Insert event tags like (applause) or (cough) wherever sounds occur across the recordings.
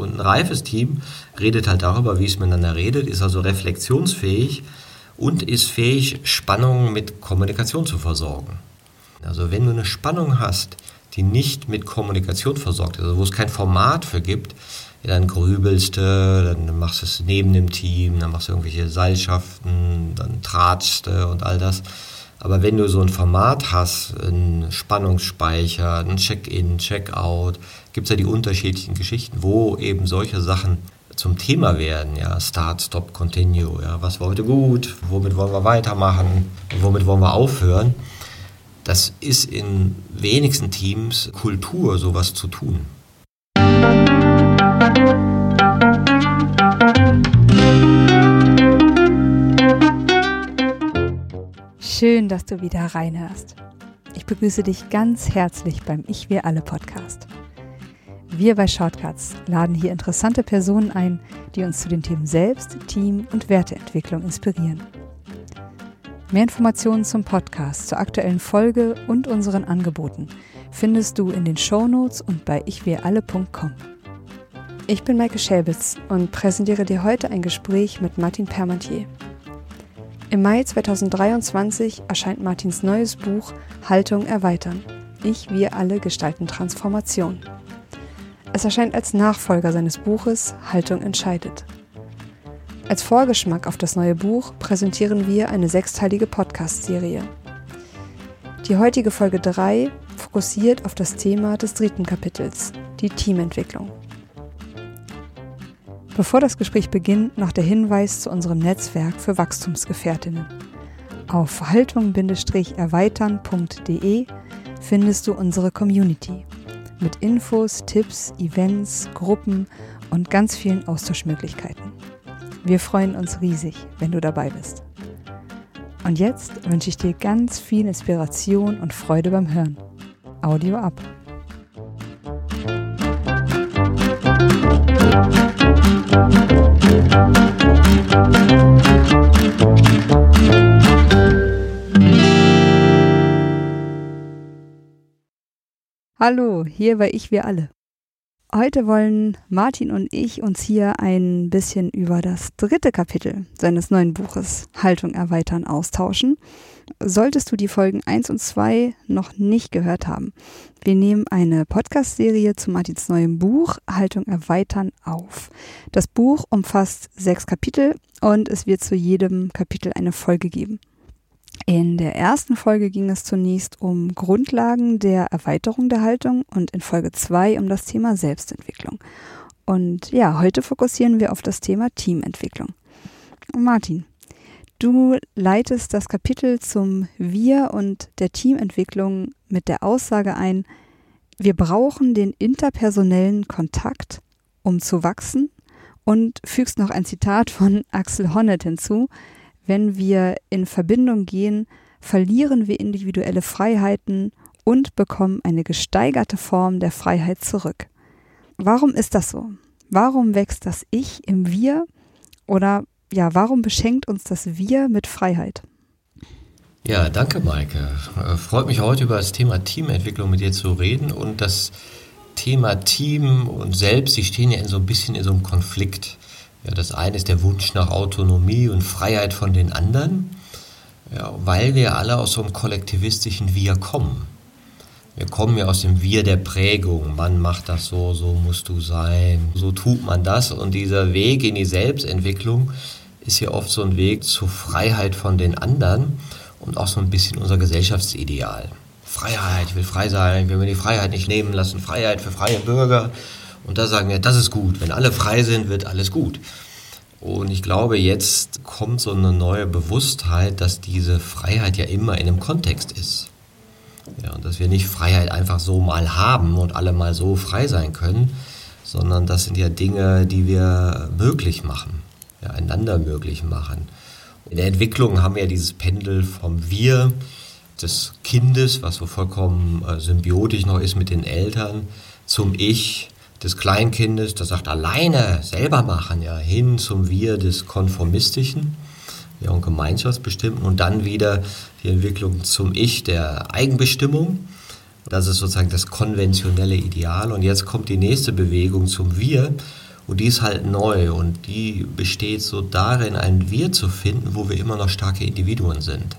Und ein reifes Team redet halt darüber, wie es miteinander redet, ist also reflexionsfähig und ist fähig, Spannungen mit Kommunikation zu versorgen. Also wenn du eine Spannung hast, die nicht mit Kommunikation versorgt ist, also wo es kein Format für gibt, dann grübelst du, dann machst du es neben dem Team, dann machst du irgendwelche Seilschaften, dann tratschst du und all das. Aber wenn du so ein Format hast, einen Spannungsspeicher, ein Check-in, Check-out, gibt es ja die unterschiedlichen Geschichten, wo eben solche Sachen zum Thema werden. Ja, Start, Stop, Continue. Ja, was war heute gut? Womit wollen wir weitermachen? Womit wollen wir aufhören? Das ist in wenigsten Teams Kultur, sowas zu tun. Schön, dass du wieder reinhörst. Ich begrüße dich ganz herzlich beim Ich Wir Alle Podcast. Wir bei Shortcuts laden hier interessante Personen ein, die uns zu den Themen Selbst, Team und Werteentwicklung inspirieren. Mehr Informationen zum Podcast, zur aktuellen Folge und unseren Angeboten findest du in den Shownotes und bei ichwiralle.com. Ich bin Maike Schelbitz und präsentiere dir heute ein Gespräch mit Martin Permantier. Im Mai 2023 erscheint Martins neues Buch Haltung erweitern. Ich, wir alle gestalten Transformation. Es erscheint als Nachfolger seines Buches Haltung entscheidet. Als Vorgeschmack auf das neue Buch präsentieren wir eine sechsteilige Podcast-Serie. Die heutige Folge 3 fokussiert auf das Thema des dritten Kapitels, die Teamentwicklung. Bevor das Gespräch beginnt, noch der Hinweis zu unserem Netzwerk für Wachstumsgefährtinnen. Auf haltung-erweitern.de findest du unsere Community mit Infos, Tipps, Events, Gruppen und ganz vielen Austauschmöglichkeiten. Wir freuen uns riesig, wenn du dabei bist. Und jetzt wünsche ich dir ganz viel Inspiration und Freude beim Hören. Audio ab. Hallo, hier bei Ich Wir Alle. Heute wollen Martin und ich uns hier ein bisschen über das dritte Kapitel seines neuen Buches Haltung erweitern austauschen. Solltest du die Folgen 1 und 2 noch nicht gehört haben, wir nehmen eine Podcast-Serie zu Martins neuem Buch Haltung erweitern auf. Das Buch umfasst sechs Kapitel und es wird zu jedem Kapitel eine Folge geben. In der ersten Folge ging es zunächst um Grundlagen der Erweiterung der Haltung und in Folge 2 um das Thema Selbstentwicklung. Und ja, heute fokussieren wir auf das Thema Teamentwicklung. Martin, du leitest das Kapitel zum Wir und der Teamentwicklung mit der Aussage ein, wir brauchen den interpersonellen Kontakt, um zu wachsen und fügst noch ein Zitat von Axel Honneth hinzu, wenn wir in Verbindung gehen, verlieren wir individuelle Freiheiten und bekommen eine gesteigerte Form der Freiheit zurück. Warum ist das so? Warum wächst das Ich im Wir? Oder ja, warum beschenkt uns das Wir mit Freiheit? Ja, danke, Maike. Äh, freut mich heute über das Thema Teamentwicklung mit dir zu reden und das Thema Team und Selbst, die stehen ja in so ein bisschen in so einem Konflikt. Ja, das eine ist der Wunsch nach Autonomie und Freiheit von den anderen, ja, weil wir alle aus so einem kollektivistischen Wir kommen. Wir kommen ja aus dem Wir der Prägung. Man macht das so, so musst du sein, so tut man das. Und dieser Weg in die Selbstentwicklung ist ja oft so ein Weg zur Freiheit von den anderen und auch so ein bisschen unser Gesellschaftsideal. Freiheit, ich will frei sein, ich will mir die Freiheit nicht nehmen lassen, Freiheit für freie Bürger. Und da sagen wir, das ist gut. Wenn alle frei sind, wird alles gut. Und ich glaube, jetzt kommt so eine neue Bewusstheit, dass diese Freiheit ja immer in einem Kontext ist. Ja, und dass wir nicht Freiheit einfach so mal haben und alle mal so frei sein können, sondern das sind ja Dinge, die wir möglich machen, ja, einander möglich machen. In der Entwicklung haben wir ja dieses Pendel vom Wir, des Kindes, was so vollkommen äh, symbiotisch noch ist mit den Eltern, zum Ich, des Kleinkindes, das sagt alleine selber machen, ja, hin zum Wir des Konformistischen ja, und Gemeinschaftsbestimmten und dann wieder die Entwicklung zum Ich der Eigenbestimmung. Das ist sozusagen das konventionelle Ideal. Und jetzt kommt die nächste Bewegung zum Wir. Und die ist halt neu und die besteht so darin, ein Wir zu finden, wo wir immer noch starke Individuen sind.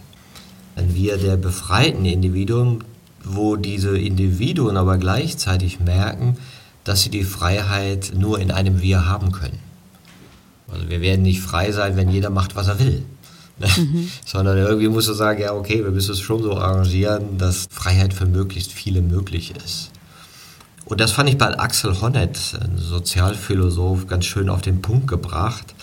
Ein Wir der befreiten Individuen, wo diese Individuen aber gleichzeitig merken, dass sie die Freiheit nur in einem Wir haben können. Also wir werden nicht frei sein, wenn jeder macht, was er will. Mhm. (laughs) Sondern irgendwie musst du sagen, ja, okay, wir müssen es schon so arrangieren, dass Freiheit für möglichst viele möglich ist. Und das fand ich bei Axel Honneth, ein Sozialphilosoph, ganz schön auf den Punkt gebracht.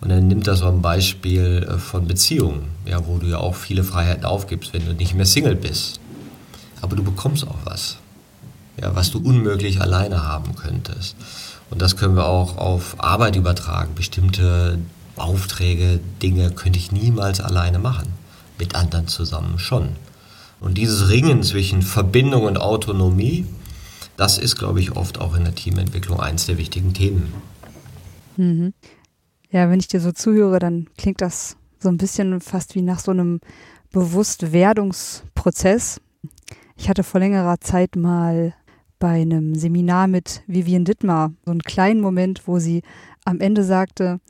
Und er nimmt das so ein Beispiel äh, von Beziehungen, ja, wo du ja auch viele Freiheiten aufgibst, wenn du nicht mehr Single bist. Aber du bekommst auch was, ja, was du unmöglich alleine haben könntest. Und das können wir auch auf Arbeit übertragen. Bestimmte Aufträge, Dinge könnte ich niemals alleine machen. Mit anderen zusammen schon. Und dieses Ringen zwischen Verbindung und Autonomie, das ist, glaube ich, oft auch in der Teamentwicklung eins der wichtigen Themen. Mhm. Ja, wenn ich dir so zuhöre, dann klingt das so ein bisschen fast wie nach so einem Bewusstwerdungsprozess. Ich hatte vor längerer Zeit mal bei einem Seminar mit Vivian Dittmar so einen kleinen Moment, wo sie am Ende sagte,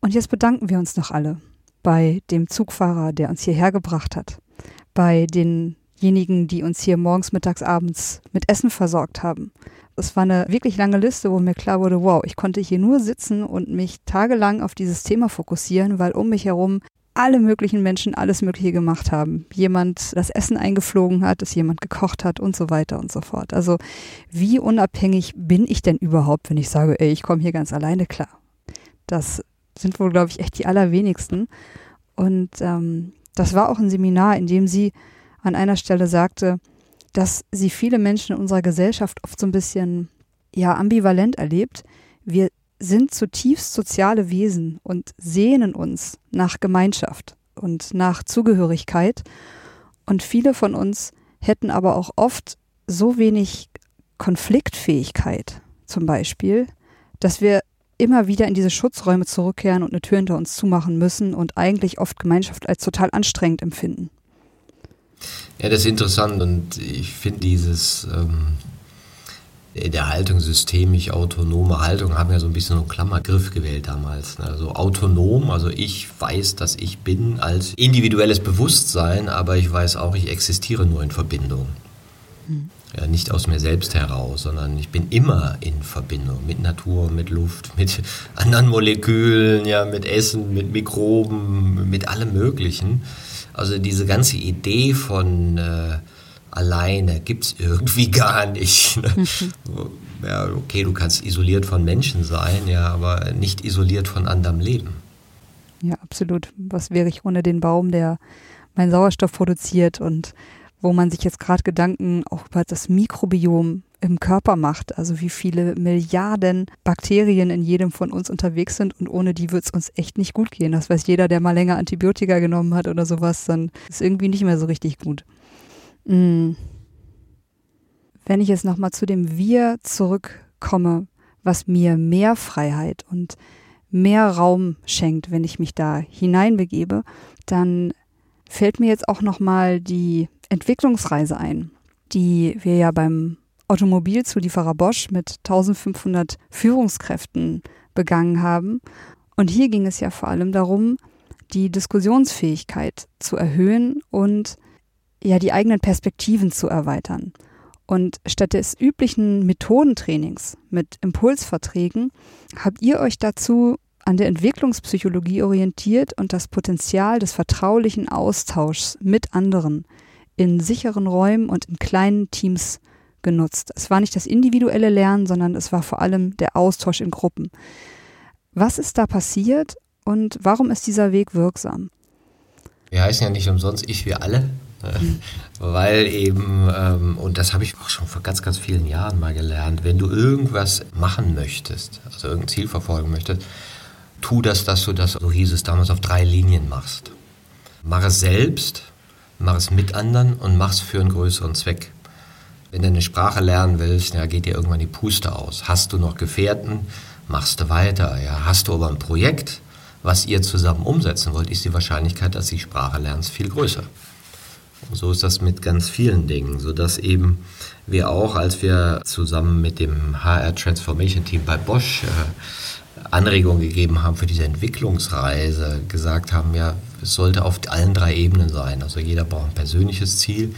und jetzt bedanken wir uns noch alle bei dem Zugfahrer, der uns hierher gebracht hat, bei denjenigen, die uns hier morgens, mittags, abends mit Essen versorgt haben. Es war eine wirklich lange Liste, wo mir klar wurde, wow, ich konnte hier nur sitzen und mich tagelang auf dieses Thema fokussieren, weil um mich herum alle möglichen Menschen alles Mögliche gemacht haben. Jemand das Essen eingeflogen hat, es jemand gekocht hat und so weiter und so fort. Also wie unabhängig bin ich denn überhaupt, wenn ich sage, ey, ich komme hier ganz alleine klar? Das sind wohl, glaube ich, echt die allerwenigsten. Und ähm, das war auch ein Seminar, in dem sie an einer Stelle sagte, dass sie viele Menschen in unserer Gesellschaft oft so ein bisschen ja ambivalent erlebt. Wir sind zutiefst soziale Wesen und sehnen uns nach Gemeinschaft und nach Zugehörigkeit. Und viele von uns hätten aber auch oft so wenig Konfliktfähigkeit zum Beispiel, dass wir immer wieder in diese Schutzräume zurückkehren und eine Tür hinter uns zumachen müssen und eigentlich oft Gemeinschaft als total anstrengend empfinden. Ja, das ist interessant und ich finde dieses ähm, der Haltung systemisch autonome Haltung haben ja so ein bisschen so einen Klammergriff gewählt damals. Ne? Also autonom, also ich weiß, dass ich bin als individuelles Bewusstsein, aber ich weiß auch, ich existiere nur in Verbindung. Hm. Ja, nicht aus mir selbst heraus, sondern ich bin immer in Verbindung mit Natur, mit Luft, (laughs) mit anderen Molekülen, ja, mit Essen, mit Mikroben, mit allem Möglichen. Also diese ganze Idee von äh, alleine gibt es irgendwie (laughs) gar nicht. Ne? (laughs) Ja, okay, du kannst isoliert von Menschen sein, ja, aber nicht isoliert von anderem Leben. Ja, absolut. Was wäre ich ohne den Baum, der meinen Sauerstoff produziert und wo man sich jetzt gerade Gedanken auch über das Mikrobiom im Körper macht, also wie viele Milliarden Bakterien in jedem von uns unterwegs sind und ohne die wird es uns echt nicht gut gehen. Das weiß jeder, der mal länger Antibiotika genommen hat oder sowas, dann ist irgendwie nicht mehr so richtig gut. Mhm. Wenn ich jetzt nochmal zu dem Wir zurückkomme, was mir mehr Freiheit und mehr Raum schenkt, wenn ich mich da hineinbegebe, dann fällt mir jetzt auch nochmal die Entwicklungsreise ein, die wir ja beim Automobilzulieferer Bosch mit 1500 Führungskräften begangen haben. Und hier ging es ja vor allem darum, die Diskussionsfähigkeit zu erhöhen und ja die eigenen Perspektiven zu erweitern. Und statt des üblichen Methodentrainings mit Impulsverträgen habt ihr euch dazu an der Entwicklungspsychologie orientiert und das Potenzial des vertraulichen Austauschs mit anderen in sicheren Räumen und in kleinen Teams genutzt. Es war nicht das individuelle Lernen, sondern es war vor allem der Austausch in Gruppen. Was ist da passiert und warum ist dieser Weg wirksam? Wir heißen ja nicht umsonst ich, wir alle. Weil eben, ähm, und das habe ich auch schon vor ganz, ganz vielen Jahren mal gelernt, wenn du irgendwas machen möchtest, also irgendein Ziel verfolgen möchtest, tu das, dass du das, so hieß es damals, auf drei Linien machst. Mach es selbst, mach es mit anderen und mach es für einen größeren Zweck. Wenn du eine Sprache lernen willst, ja, geht dir irgendwann die Puste aus. Hast du noch Gefährten, machst du weiter. Ja. Hast du aber ein Projekt, was ihr zusammen umsetzen wollt, ist die Wahrscheinlichkeit, dass die Sprache lernst, viel größer. So ist das mit ganz vielen Dingen, sodass eben wir auch, als wir zusammen mit dem HR Transformation Team bei Bosch äh, Anregungen gegeben haben für diese Entwicklungsreise, gesagt haben, ja, es sollte auf allen drei Ebenen sein. Also jeder braucht ein persönliches Ziel,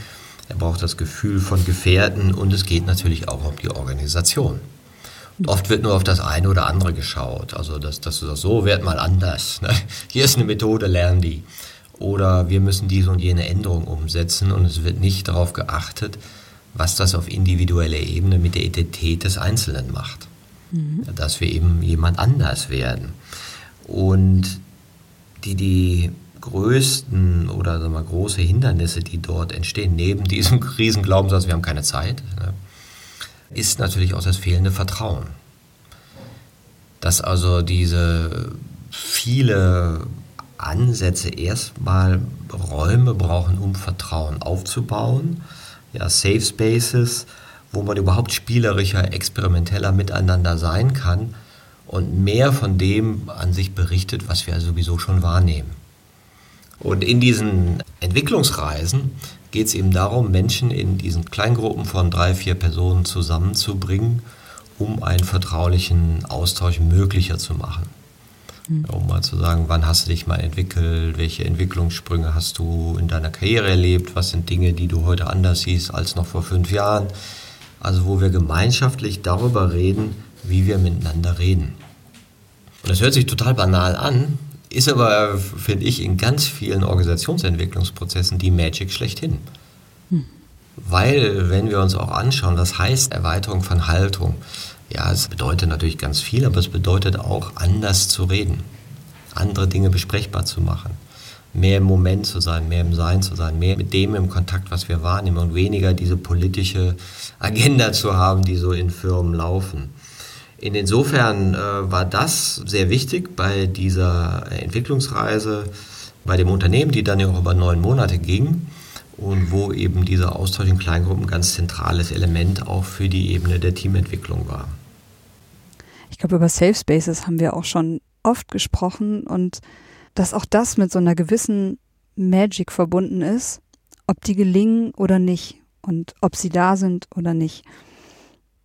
er braucht das Gefühl von Gefährten und es geht natürlich auch um die Organisation. Und oft wird nur auf das eine oder andere geschaut. Also, dass, dass du sagst, so wird mal anders. Ne? Hier ist eine Methode, lern die. Oder wir müssen diese und jene Änderung umsetzen und es wird nicht darauf geachtet, was das auf individueller Ebene mit der Identität des Einzelnen macht. Mhm. Dass wir eben jemand anders werden. Und die, die größten oder sagen wir, große Hindernisse, die dort entstehen, neben diesem (laughs) Riesenglaubenssatz, wir haben keine Zeit, ne, ist natürlich auch das fehlende Vertrauen. Dass also diese viele Ansätze erstmal Räume brauchen, um Vertrauen aufzubauen ja, Safe Spaces, wo man überhaupt spielerischer, experimenteller miteinander sein kann und mehr von dem an sich berichtet, was wir sowieso schon wahrnehmen. Und in diesen Entwicklungsreisen geht es eben darum, Menschen in diesen Kleingruppen von drei, vier Personen zusammenzubringen, um einen vertraulichen Austausch möglicher zu machen. Mhm. Um mal zu sagen, wann hast du dich mal entwickelt, welche Entwicklungssprünge hast du in deiner Karriere erlebt, was sind Dinge, die du heute anders siehst als noch vor fünf Jahren. Also wo wir gemeinschaftlich darüber reden, wie wir miteinander reden. Und das hört sich total banal an, ist aber, finde ich, in ganz vielen Organisationsentwicklungsprozessen die Magic schlechthin. Hm. Weil, wenn wir uns auch anschauen, was heißt Erweiterung von Haltung, ja, es bedeutet natürlich ganz viel, aber es bedeutet auch, anders zu reden, andere Dinge besprechbar zu machen, mehr im Moment zu sein, mehr im Sein zu sein, mehr mit dem im Kontakt, was wir wahrnehmen und weniger diese politische Agenda zu haben, die so in Firmen laufen. Insofern äh, war das sehr wichtig bei dieser Entwicklungsreise bei dem Unternehmen, die dann ja auch über neun Monate ging und wo eben dieser Austausch in Kleingruppen ein ganz zentrales Element auch für die Ebene der Teamentwicklung war. Ich glaube, über Safe Spaces haben wir auch schon oft gesprochen und dass auch das mit so einer gewissen Magic verbunden ist, ob die gelingen oder nicht und ob sie da sind oder nicht.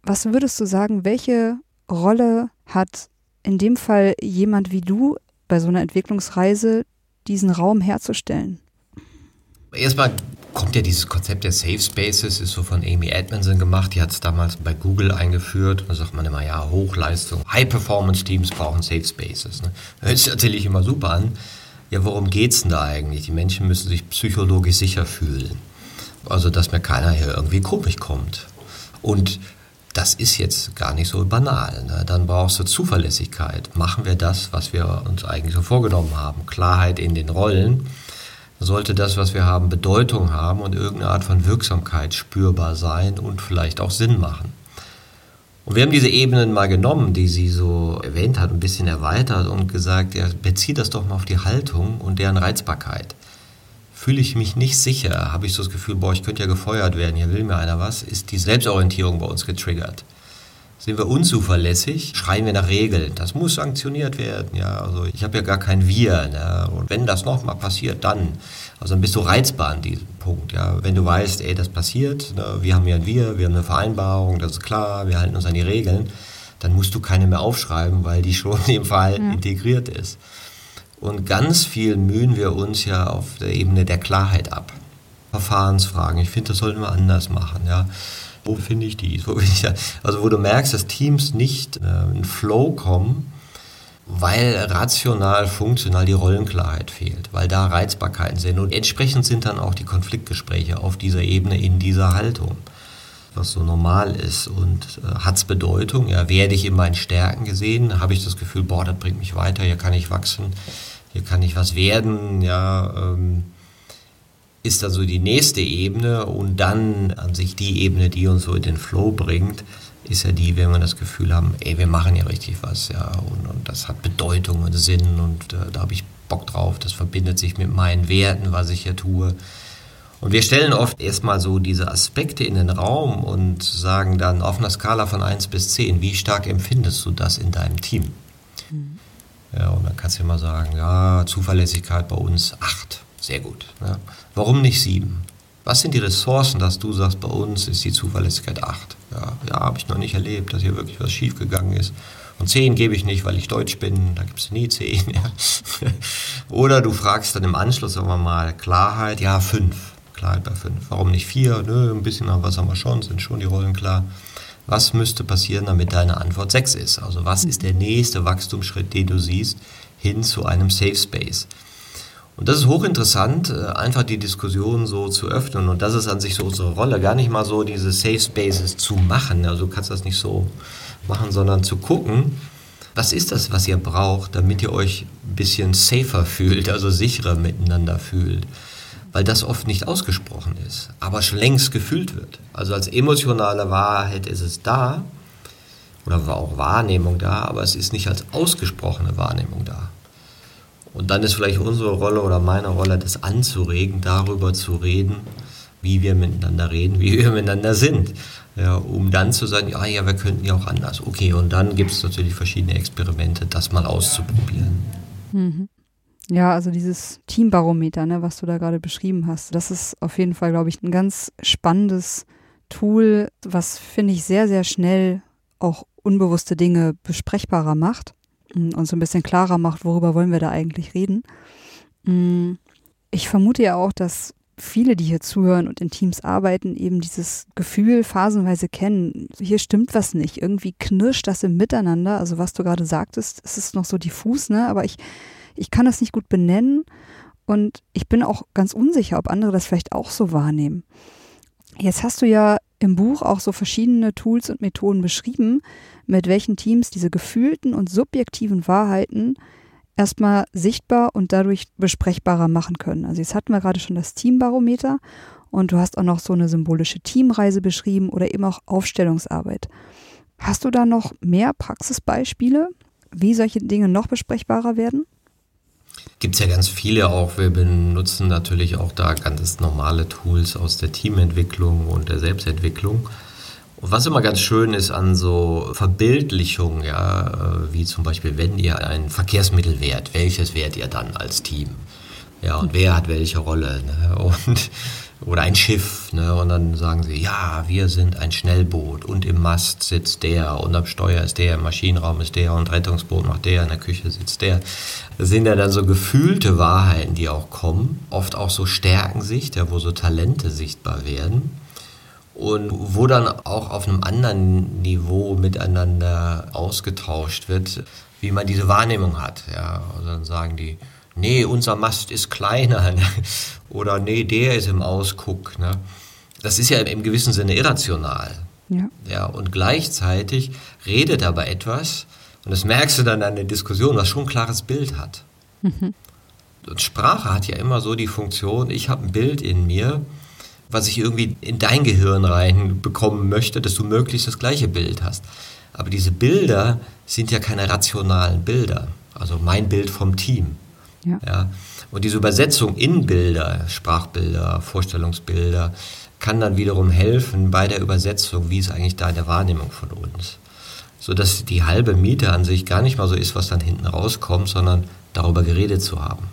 Was würdest du sagen, welche Rolle hat in dem Fall jemand wie du bei so einer Entwicklungsreise, diesen Raum herzustellen? Erstmal kommt ja dieses Konzept der Safe Spaces, ist so von Amy Edmondson gemacht. Die hat es damals bei Google eingeführt. Da sagt man immer, ja, Hochleistung, High-Performance-Teams brauchen Safe Spaces. Ne? Hört sich natürlich immer super an. Ja, worum geht es denn da eigentlich? Die Menschen müssen sich psychologisch sicher fühlen. Also, dass mir keiner hier irgendwie komisch kommt. Und das ist jetzt gar nicht so banal. Ne? Dann brauchst du Zuverlässigkeit. Machen wir das, was wir uns eigentlich so vorgenommen haben? Klarheit in den Rollen sollte das, was wir haben, Bedeutung haben und irgendeine Art von Wirksamkeit spürbar sein und vielleicht auch Sinn machen. Und wir haben diese Ebenen mal genommen, die sie so erwähnt hat, ein bisschen erweitert und gesagt, ja, beziehe das doch mal auf die Haltung und deren Reizbarkeit. Fühle ich mich nicht sicher, habe ich so das Gefühl, boah, ich könnte ja gefeuert werden, hier will mir einer was, ist die Selbstorientierung bei uns getriggert. Sind wir unzuverlässig, schreien wir nach Regeln. Das muss sanktioniert werden. Ja, also ich habe ja gar kein Wir. Ne? Und wenn das nochmal passiert, dann. Also dann bist du reizbar an diesem Punkt. Ja, wenn du weißt, ey, das passiert, ne? wir haben ja ein Wir, wir haben eine Vereinbarung, das ist klar, wir halten uns an die Regeln, dann musst du keine mehr aufschreiben, weil die schon im Fall ja. integriert ist. Und ganz viel mühen wir uns ja auf der Ebene der Klarheit ab. Verfahrensfragen. Ich finde, das sollten wir anders machen. Ja wo finde ich die? Also wo du merkst, dass Teams nicht äh, in Flow kommen, weil rational, funktional die Rollenklarheit fehlt, weil da Reizbarkeiten sind. Und entsprechend sind dann auch die Konfliktgespräche auf dieser Ebene, in dieser Haltung, was so normal ist. Und äh, hat es Bedeutung? Ja, werde ich in meinen Stärken gesehen? Habe ich das Gefühl, boah, das bringt mich weiter, hier kann ich wachsen, hier kann ich was werden, ja, ähm, ist also die nächste Ebene und dann an sich die Ebene, die uns so in den Flow bringt, ist ja die, wenn wir das Gefühl haben, ey, wir machen ja richtig was, ja, und, und das hat Bedeutung und Sinn und äh, da habe ich Bock drauf, das verbindet sich mit meinen Werten, was ich hier tue. Und wir stellen oft erstmal so diese Aspekte in den Raum und sagen dann auf einer Skala von 1 bis 10, wie stark empfindest du das in deinem Team? Mhm. Ja, und dann kannst du immer sagen, ja, Zuverlässigkeit bei uns 8. Sehr gut. Ja. Warum nicht sieben? Was sind die Ressourcen, dass du sagst, bei uns ist die Zuverlässigkeit 8? Ja, ja habe ich noch nicht erlebt, dass hier wirklich was schiefgegangen ist. Und 10 gebe ich nicht, weil ich Deutsch bin, da gibt es nie 10. (laughs) Ja. Oder du fragst dann im Anschluss sagen wir mal Klarheit, ja 5. Klarheit bei 5. Warum nicht 4? Nö, ein bisschen was haben wir schon, sind schon die Rollen klar. Was müsste passieren, damit deine Antwort 6 ist? Also was ist der nächste Wachstumsschritt, den du siehst, hin zu einem Safe Space? Und das ist hochinteressant, äh, einfach die Diskussion so zu öffnen. Und das ist an sich so unsere Rolle, gar nicht mal so diese Safe Spaces zu machen. Also du kannst das nicht so machen, sondern zu gucken, was ist das, was ihr braucht, damit ihr euch ein bisschen safer fühlt, also sicherer miteinander fühlt. Weil das oft nicht ausgesprochen ist, aber schon längst gefühlt wird. Also als emotionale Wahrheit ist es da, oder war auch Wahrnehmung da, aber es ist nicht als ausgesprochene Wahrnehmung da. Und dann ist vielleicht unsere Rolle oder meine Rolle, das anzuregen, darüber zu reden, wie wir miteinander reden, wie wir miteinander sind. Ja, um dann zu sagen, ja, ja, wir könnten ja auch anders. Okay, und dann gibt es natürlich verschiedene Experimente, das mal auszuprobieren. Mhm. Ja, also dieses Teambarometer, ne, was du da gerade beschrieben hast, das ist auf jeden Fall, glaube ich, ein ganz spannendes Tool, was, finde ich, sehr, sehr schnell auch unbewusste Dinge besprechbarer macht und so ein bisschen klarer macht, worüber wollen wir da eigentlich reden. Mm, ich vermute ja auch, dass viele, die hier zuhören und in Teams arbeiten, eben dieses Gefühl phasenweise kennen. Hier stimmt was nicht. Irgendwie knirscht das im Miteinander. Also was du gerade sagtest, es ist noch so diffus, ne? Aber ich, ich kann das nicht gut benennen und ich bin auch ganz unsicher, ob andere das vielleicht auch so wahrnehmen. Jetzt hast du ja im Buch auch so verschiedene Tools und Methoden beschrieben, mit welchen Teams diese gefühlten und subjektiven Wahrheiten erstmal sichtbar und dadurch besprechbarer machen können. Also jetzt hatten wir gerade schon das Teambarometer und du hast auch noch so eine symbolische Teamreise beschrieben oder eben auch Aufstellungsarbeit. Hast du da noch mehr Praxisbeispiele, wie solche Dinge noch besprechbarer werden? Gibt es ja ganz viele auch. Wir benutzen natürlich auch da ganz normale Tools aus der Teamentwicklung und der Selbstentwicklung. Und was immer ganz schön ist an so Verbildlichungen, ja, äh, wie zum Beispiel, wenn ihr ein Verkehrsmittel wärt, welches wärt ihr dann als Team? Ja, und wer hat welche Rolle? Ne? (laughs) Und, oder ein Schiff, ne? Und dann sagen sie, ja, wir sind ein Schnellboot und im Mast sitzt der und am Steuer ist der, im Maschinenraum ist der und Rettungsboot macht der, in der Küche sitzt der. Das sind ja dann so gefühlte Wahrheiten, die auch kommen, oft auch so stärken sich, ja, wo so Talente sichtbar werden und wo dann auch auf einem anderen Niveau miteinander ausgetauscht wird, wie man diese Wahrnehmung hat. Ja, also dann sagen die, nee, unser Mast ist kleiner ne? oder nee, der ist im Ausguck. Ne? Das ist ja im gewissen Sinne irrational. Ja. ja. Und gleichzeitig redet aber etwas, und das merkst du dann an der Diskussion, was schon ein klares Bild hat. Mhm. Und Sprache hat ja immer so die Funktion, ich habe ein Bild in mir, was ich irgendwie in dein Gehirn reinbekommen möchte, dass du möglichst das gleiche Bild hast. Aber diese Bilder sind ja keine rationalen Bilder. Also mein Bild vom Team. Ja. ja. Und diese Übersetzung in Bilder, Sprachbilder, Vorstellungsbilder, kann dann wiederum helfen bei der Übersetzung, wie ist eigentlich da der Wahrnehmung von uns. Sodass die halbe Miete an sich gar nicht mal so ist, was dann hinten rauskommt, sondern darüber geredet zu haben.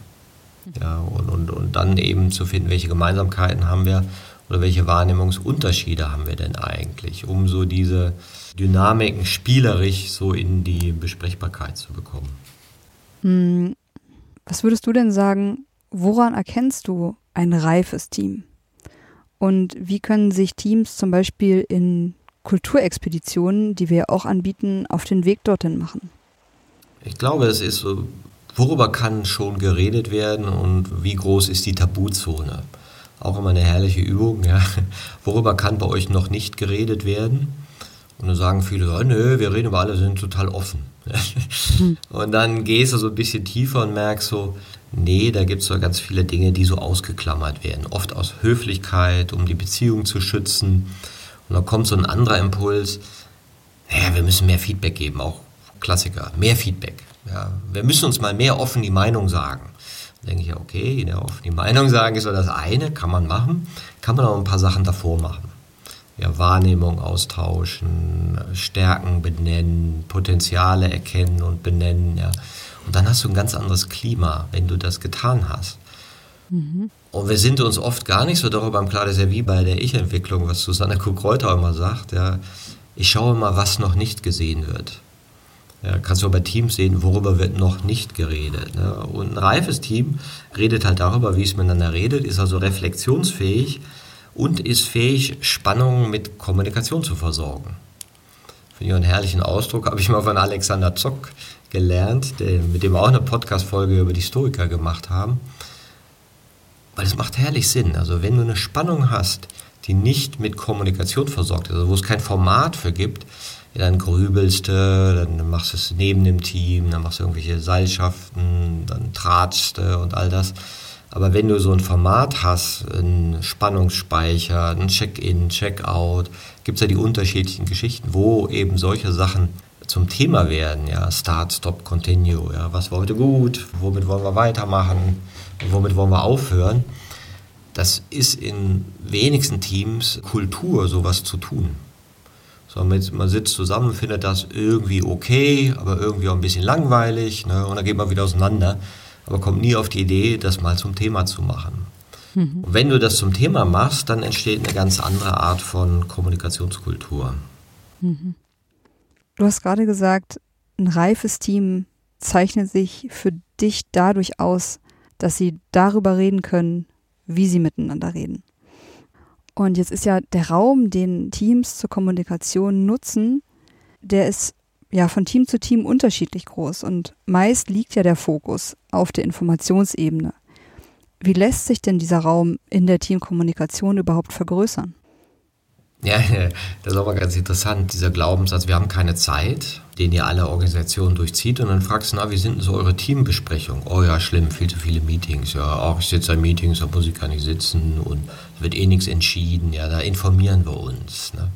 Ja, und, und, und dann eben zu finden, welche Gemeinsamkeiten haben wir oder welche Wahrnehmungsunterschiede haben wir denn eigentlich, um so diese Dynamiken spielerisch so in die Besprechbarkeit zu bekommen. Was würdest du denn sagen, woran erkennst du ein reifes Team? Und wie können sich Teams zum Beispiel in Kulturexpeditionen, die wir auch anbieten, auf den Weg dorthin machen? Ich glaube, es ist so worüber kann schon geredet werden und wie groß ist die Tabuzone? Auch immer eine herrliche Übung. Ja. Worüber kann bei euch noch nicht geredet werden? Und dann sagen viele, ja, nö, wir reden über alle, sind total offen. Hm. Und dann gehst du so ein bisschen tiefer und merkst so, nee, da gibt es so ganz viele Dinge, die so ausgeklammert werden. Oft aus Höflichkeit, um die Beziehung zu schützen. Und dann kommt so ein anderer Impuls, naja, wir müssen mehr Feedback geben, auch Klassiker, mehr Feedback. Ja, wir müssen uns mal mehr offen die Meinung sagen. Da denke ich ja, okay, ja, offen die Meinung sagen ist so das eine, kann man machen, kann man auch ein paar Sachen davor machen. Ja, Wahrnehmung austauschen, Stärken benennen, Potenziale erkennen und benennen. Ja. Und dann hast du ein ganz anderes Klima, wenn du das getan hast. Mhm. Und wir sind uns oft gar nicht so darüber im Klaren, das ist ja wie bei der Ich-Entwicklung, was Susanne Kuck-Reuter immer sagt, ja, ich schaue mal, was noch nicht gesehen wird. Ja, kannst du bei Teams sehen, worüber wird noch nicht geredet. Ne? Und ein reifes Team redet halt darüber, wie es miteinander redet, ist also reflexionsfähig und ist fähig, Spannungen mit Kommunikation zu versorgen. Ich einen herrlichen Ausdruck, habe ich mal von Alexander Zock gelernt, der, mit dem wir auch eine Podcast-Folge über die Stoiker gemacht haben. Weil es macht herrlich Sinn. Also wenn du eine Spannung hast, die nicht mit Kommunikation versorgt ist, also wo es kein Format für gibt, dann grübelst du, dann machst du es neben dem Team, dann machst du irgendwelche Seilschaften, dann tratschst du und all das. Aber wenn du so ein Format hast, einen Spannungsspeicher, ein Check-in, Check-out, gibt es ja die unterschiedlichen Geschichten, wo eben solche Sachen zum Thema werden, ja, Start, Stop, Continue, ja, was war heute gut, womit wollen wir weitermachen, womit wollen wir aufhören. Das ist in wenigsten Teams Kultur, sowas zu tun. Sondern man sitzt zusammen, findet das irgendwie okay, aber irgendwie auch ein bisschen langweilig ne? und dann geht man wieder auseinander, aber kommt nie auf die Idee, das mal zum Thema zu machen. Mhm. Und wenn du das zum Thema machst, dann entsteht eine ganz andere Art von Kommunikationskultur. Mhm. Du hast gerade gesagt, ein reifes Team zeichnet sich für dich dadurch aus, dass sie darüber reden können, wie sie miteinander reden. Und jetzt ist ja der Raum, den Teams zur Kommunikation nutzen, der ist ja von Team zu Team unterschiedlich groß und meist liegt ja der Fokus auf der Informationsebene. Wie lässt sich denn dieser Raum in der Teamkommunikation überhaupt vergrößern? Ja, (laughs) das ist mal ganz interessant, dieser Glaubenssatz, wir haben keine Zeit, den ja alle Organisationen durchzieht. Und dann fragst du, na, wie sind denn so eure Teambesprechungen? Oh ja, schlimm, viel zu viele Meetings. Ja, auch ich sitze in Meetings, da muss ich gar nicht sitzen und es wird eh nichts entschieden. Ja, da informieren wir uns. Ne?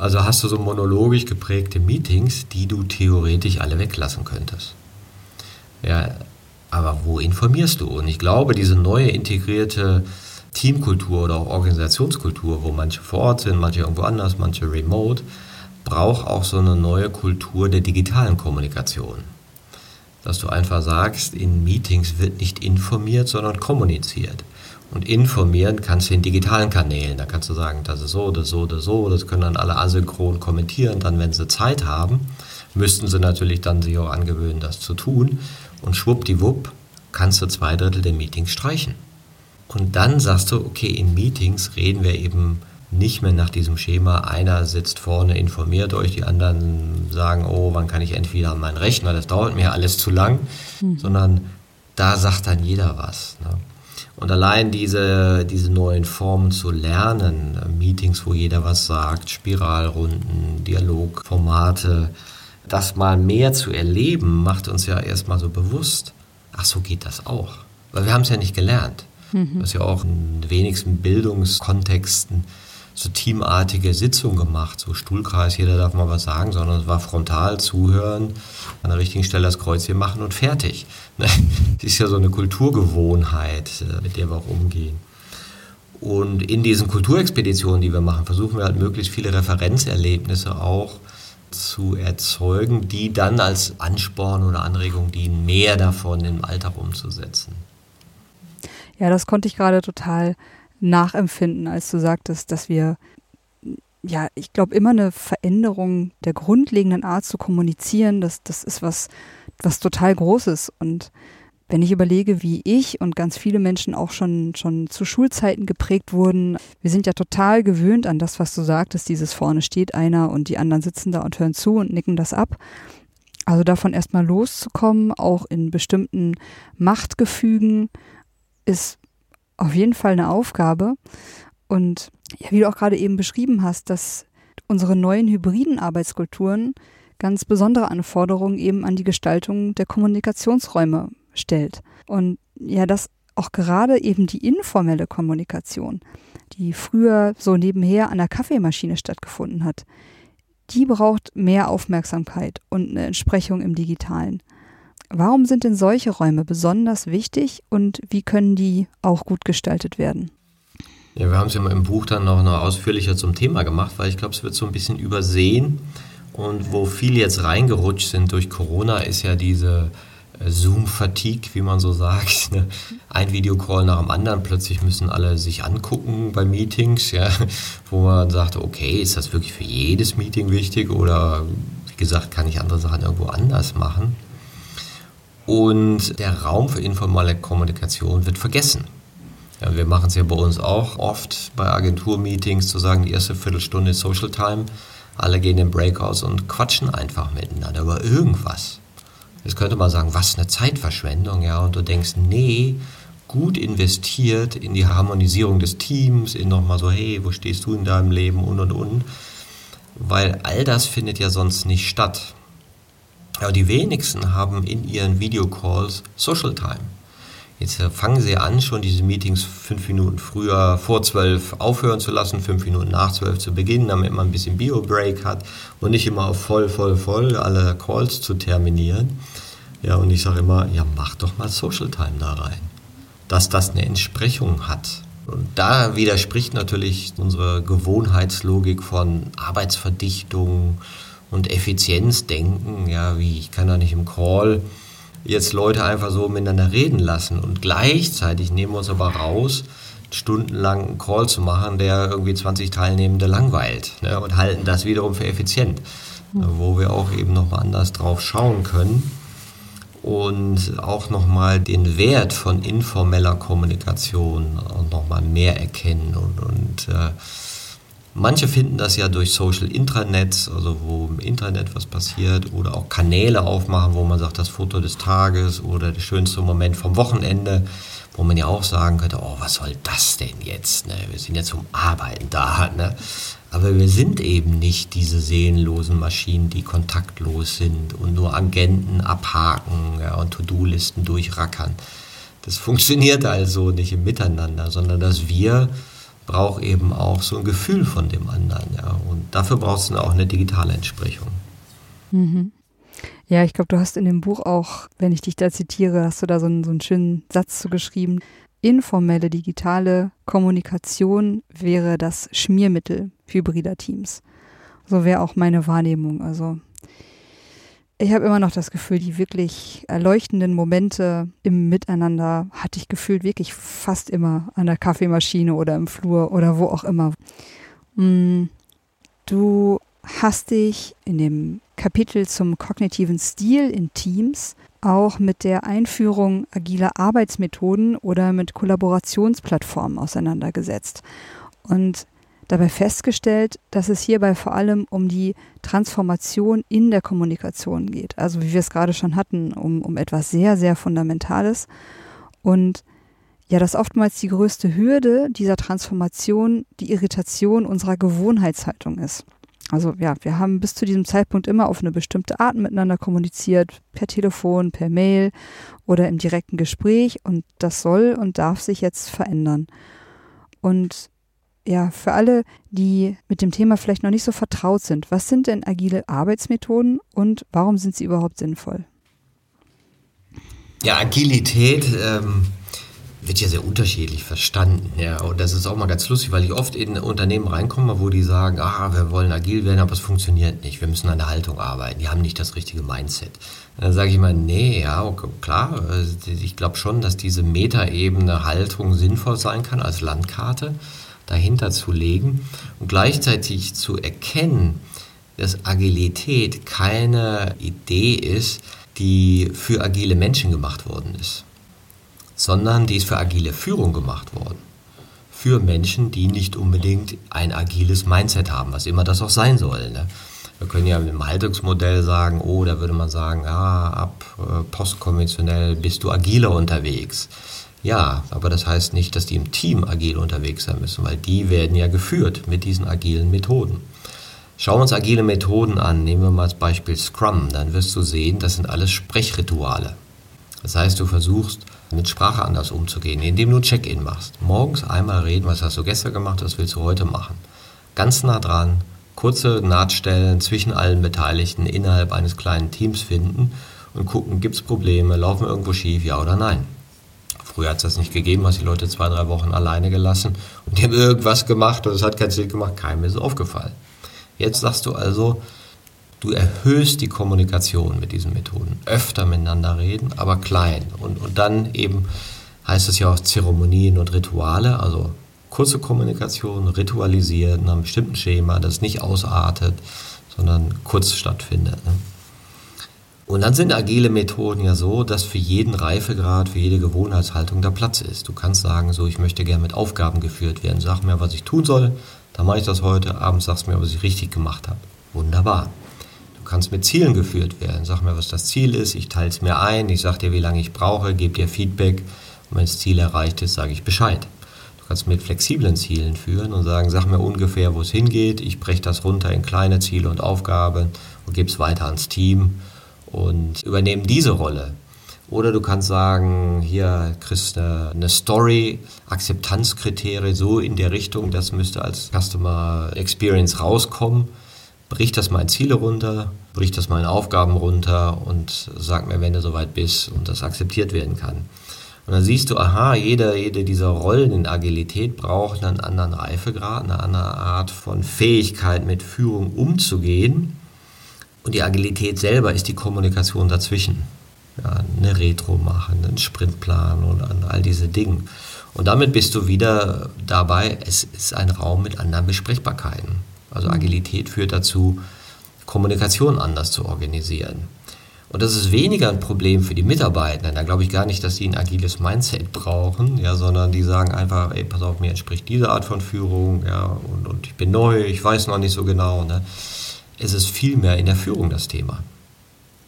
Also hast du so monologisch geprägte Meetings, die du theoretisch alle weglassen könntest. Ja, aber wo informierst du? Und ich glaube, diese neue integrierte Teamkultur oder auch Organisationskultur, wo manche vor Ort sind, manche irgendwo anders, manche remote, braucht auch so eine neue Kultur der digitalen Kommunikation. Dass du einfach sagst, in Meetings wird nicht informiert, sondern kommuniziert. Und informieren kannst du in digitalen Kanälen. Da kannst du sagen, das ist so, das ist so, das ist so. Das können dann alle asynchron kommentieren. Dann, wenn sie Zeit haben, müssten sie natürlich dann sich auch angewöhnen, das zu tun. Und schwuppdiwupp kannst du zwei Drittel der Meetings streichen. Und dann sagst du, okay, in Meetings reden wir eben nicht mehr nach diesem Schema, einer sitzt vorne, informiert euch, die anderen sagen, oh, wann kann ich endlich wieder an meinen Rechner, das dauert mir alles zu lang, mhm. sondern da sagt dann jeder was. Ne? Und allein diese, diese neuen Formen zu lernen, Meetings, wo jeder was sagt, Spiralrunden, Dialogformate, das mal mehr zu erleben, macht uns ja erstmal so bewusst, ach so geht das auch. Weil wir haben es ja nicht gelernt. Mhm. Was ja auch in wenigsten Bildungskontexten so teamartige Sitzungen gemacht, so Stuhlkreis, jeder darf mal was sagen, sondern es war frontal zuhören, an der richtigen Stelle das Kreuzchen machen und fertig. (laughs) Das ist ja so eine Kulturgewohnheit, äh, mit der wir auch umgehen. Und in diesen Kulturexpeditionen, die wir machen, versuchen wir halt möglichst viele Referenzerlebnisse auch zu erzeugen, die dann als Ansporn oder Anregung dienen, mehr davon im Alltag umzusetzen. Ja, das konnte ich gerade total nachempfinden, als du sagtest, dass wir, ja, ich glaube, immer eine Veränderung der grundlegenden Art zu kommunizieren, das, das ist was, was total Großes. Und wenn ich überlege, wie ich und ganz viele Menschen auch schon, schon zu Schulzeiten geprägt wurden, wir sind ja total gewöhnt an das, was du sagtest, dieses vorne steht einer und die anderen sitzen da und hören zu und nicken das ab. Also davon erstmal loszukommen, auch in bestimmten Machtgefügen, ist auf jeden Fall eine Aufgabe. Und ja, wie du auch gerade eben beschrieben hast, dass unsere neuen hybriden Arbeitskulturen ganz besondere Anforderungen eben an die Gestaltung der Kommunikationsräume stellt. Und ja, dass auch gerade eben die informelle Kommunikation, die früher so nebenher an der Kaffeemaschine stattgefunden hat, die braucht mehr Aufmerksamkeit und eine Entsprechung im digitalen. Warum sind denn solche Räume besonders wichtig und wie können die auch gut gestaltet werden? Ja, wir haben es ja im Buch dann noch, noch ausführlicher zum Thema gemacht, weil ich glaube, es wird so ein bisschen übersehen. Und wo viele jetzt reingerutscht sind durch Corona, ist ja diese Zoom-Fatigue, wie man so (laughs) sagt. Ne? Ein Videocall nach dem anderen, plötzlich müssen alle sich angucken bei Meetings, ja, wo man sagt, okay, ist das wirklich für jedes Meeting wichtig oder wie gesagt, kann ich andere Sachen irgendwo anders machen? Und der Raum für informelle Kommunikation wird vergessen. Ja, wir machen es ja bei uns auch oft bei Agenturmeetings zu sagen, die erste Viertelstunde ist Social Time, alle gehen in Breakouts und quatschen einfach miteinander über irgendwas. Jetzt könnte man sagen, was eine Zeitverschwendung, ja, und du denkst, nee, gut investiert in die Harmonisierung des Teams, in nochmal so, hey, wo stehst du in deinem Leben und und und, weil all das findet ja sonst nicht statt. Aber die wenigsten haben in ihren Videocalls Social Time. Jetzt äh, fangen sie an, schon diese Meetings fünf Minuten früher vor zwölf aufhören zu lassen, fünf Minuten nach zwölf zu beginnen, damit man ein bisschen Bio-Break hat und nicht immer auf voll, voll, voll alle Calls zu terminieren. Ja, und ich sage immer, ja, mach doch mal Social Time da rein, dass das eine Entsprechung hat. Und da widerspricht natürlich unsere Gewohnheitslogik von Arbeitsverdichtung und Effizienzdenken. Ja, wie ich kann da nicht im Call jetzt Leute einfach so miteinander reden lassen. Und gleichzeitig nehmen wir uns aber raus, stundenlang einen Call zu machen, der irgendwie 20 Teilnehmende langweilt ne, und halten das wiederum für effizient, mhm. wo wir auch eben nochmal anders drauf schauen können und auch nochmal den Wert von informeller Kommunikation nochmal mehr erkennen und, und äh, Manche finden das ja durch Social Intranets, also wo im Internet was passiert, oder auch Kanäle aufmachen, wo man sagt, das Foto des Tages oder der schönste Moment vom Wochenende, wo man ja auch sagen könnte, oh, was soll das denn jetzt? Ne? Wir sind ja zum Arbeiten da. Ne? Aber wir sind eben nicht diese seelenlosen Maschinen, die kontaktlos sind und nur Agenten abhaken ja, und To-Do-Listen durchrackern. Das funktioniert also nicht im Miteinander, sondern dass wir braucht eben auch so ein Gefühl von dem anderen. Ja. Und dafür brauchst du auch eine digitale Entsprechung. Mhm. Ja, ich glaube, du hast in dem Buch auch, wenn ich dich da zitiere, hast du da so einen, so einen schönen Satz zu geschrieben. Informelle digitale Kommunikation wäre das Schmiermittel hybrider Teams. So wäre auch meine Wahrnehmung. Also ich habe immer noch das Gefühl, die wirklich erleuchtenden Momente im Miteinander hatte ich gefühlt wirklich fast immer an der Kaffeemaschine oder im Flur oder wo auch immer. Mm, du hast dich in dem Kapitel zum kognitiven Stil in Teams auch mit der Einführung agiler Arbeitsmethoden oder mit Kollaborationsplattformen auseinandergesetzt. Und dabei festgestellt, dass es hierbei vor allem um die Transformation in der Kommunikation geht. Also wie wir es gerade schon hatten, um, um etwas sehr, sehr Fundamentales. Und ja, dass oftmals die größte Hürde dieser Transformation die Irritation unserer Gewohnheitshaltung ist. Also ja, wir haben bis zu diesem Zeitpunkt immer auf eine bestimmte Art miteinander kommuniziert, per Telefon, per Mail oder im direkten Gespräch und das soll und darf sich jetzt verändern. Und ja, für alle, die mit dem Thema vielleicht noch nicht so vertraut sind, was sind denn agile Arbeitsmethoden und warum sind sie überhaupt sinnvoll? Ja, Agilität ähm, wird ja sehr unterschiedlich verstanden. Ja, und das ist auch mal ganz lustig, weil ich oft in Unternehmen reinkomme, wo die sagen, ah, wir wollen agil werden, aber es funktioniert nicht. Wir müssen an der Haltung arbeiten. Die haben nicht das richtige Mindset. Dann sage ich mal, nee, ja, okay, klar. Äh, ich glaube schon, dass diese Metaebene Haltung sinnvoll sein kann als Landkarte dahinter zu legen und gleichzeitig zu erkennen, dass Agilität keine Idee ist, die für agile Menschen gemacht worden ist, sondern die ist für agile Führung gemacht worden. Für Menschen, die nicht unbedingt ein agiles Mindset haben, was immer das auch sein soll. Ne? Wir können ja im Haltungsmodell sagen, oh, da würde man sagen, ah, ab äh, postkonventionell bist du agiler unterwegs. Ja, aber das heißt nicht, dass die im Team agil unterwegs sein müssen, weil die werden ja geführt mit diesen agilen Methoden. Schauen wir uns agile Methoden an. Nehmen wir mal als Beispiel Scrum. Dann wirst du sehen, das sind alles Sprechrituale. Das heißt, du versuchst mit Sprache anders umzugehen, indem du ein Check-in machst. Morgens einmal reden, was hast du gestern gemacht, was willst du heute machen. Ganz nah dran, kurze Nahtstellen zwischen allen Beteiligten innerhalb eines kleinen Teams finden und gucken, gibt es Probleme, laufen irgendwo schief, ja oder nein. Früher hat es das nicht gegeben, hast die Leute zwei, drei Wochen alleine gelassen und die haben irgendwas gemacht und es hat keinen Sinn gemacht, keinem ist aufgefallen. Jetzt sagst du also, Du erhöhst die Kommunikation mit diesen Methoden. Öfter miteinander reden, aber klein. Und, und dann eben heißt es ja auch Zeremonien und Rituale, also kurze Kommunikation, ritualisiert in einem bestimmten Schema, das nicht ausartet, sondern kurz stattfindet. Ne? Und dann sind agile Methoden ja so, dass für jeden Reifegrad, für jede Gewohnheitshaltung da Platz ist. Du kannst sagen, so, ich möchte gerne mit Aufgaben geführt werden. Sag mir, was ich tun soll, dann mache ich das heute. Abends sagst du mir, was ich richtig gemacht habe. Wunderbar kannst mit Zielen geführt werden. Sag mir, was das Ziel ist, ich teile es mir ein, ich sage dir, wie lange ich brauche, gebe dir Feedback und wenn das Ziel erreicht ist, sage ich Bescheid. Du kannst mit flexiblen Zielen führen und sagen, sag mir ungefähr, wo es hingeht, ich breche das runter in kleine Ziele und Aufgaben und gebe es weiter ans Team und übernehme diese Rolle. Oder du kannst sagen, hier kriegst du eine Story, Akzeptanzkriterien so in der Richtung, das müsste als Customer Experience rauskommen brich das mal in Ziele runter, brich das mal in Aufgaben runter und sag mir, wenn du soweit bist und das akzeptiert werden kann. Und dann siehst du, aha, jede, jede dieser Rollen in Agilität braucht einen anderen Reifegrad, eine andere Art von Fähigkeit, mit Führung umzugehen. Und die Agilität selber ist die Kommunikation dazwischen. Ja, eine Retro machen, einen Sprintplan und all diese Dinge. Und damit bist du wieder dabei, es ist ein Raum mit anderen Besprechbarkeiten. Also Agilität führt dazu, Kommunikation anders zu organisieren. Und das ist weniger ein Problem für die Mitarbeiter. Da glaube ich gar nicht, dass sie ein agiles Mindset brauchen, ja, sondern die sagen einfach, ey, pass auf, mir entspricht diese Art von Führung, ja, und, und ich bin neu, ich weiß noch nicht so genau. Ne. Es ist vielmehr in der Führung das Thema.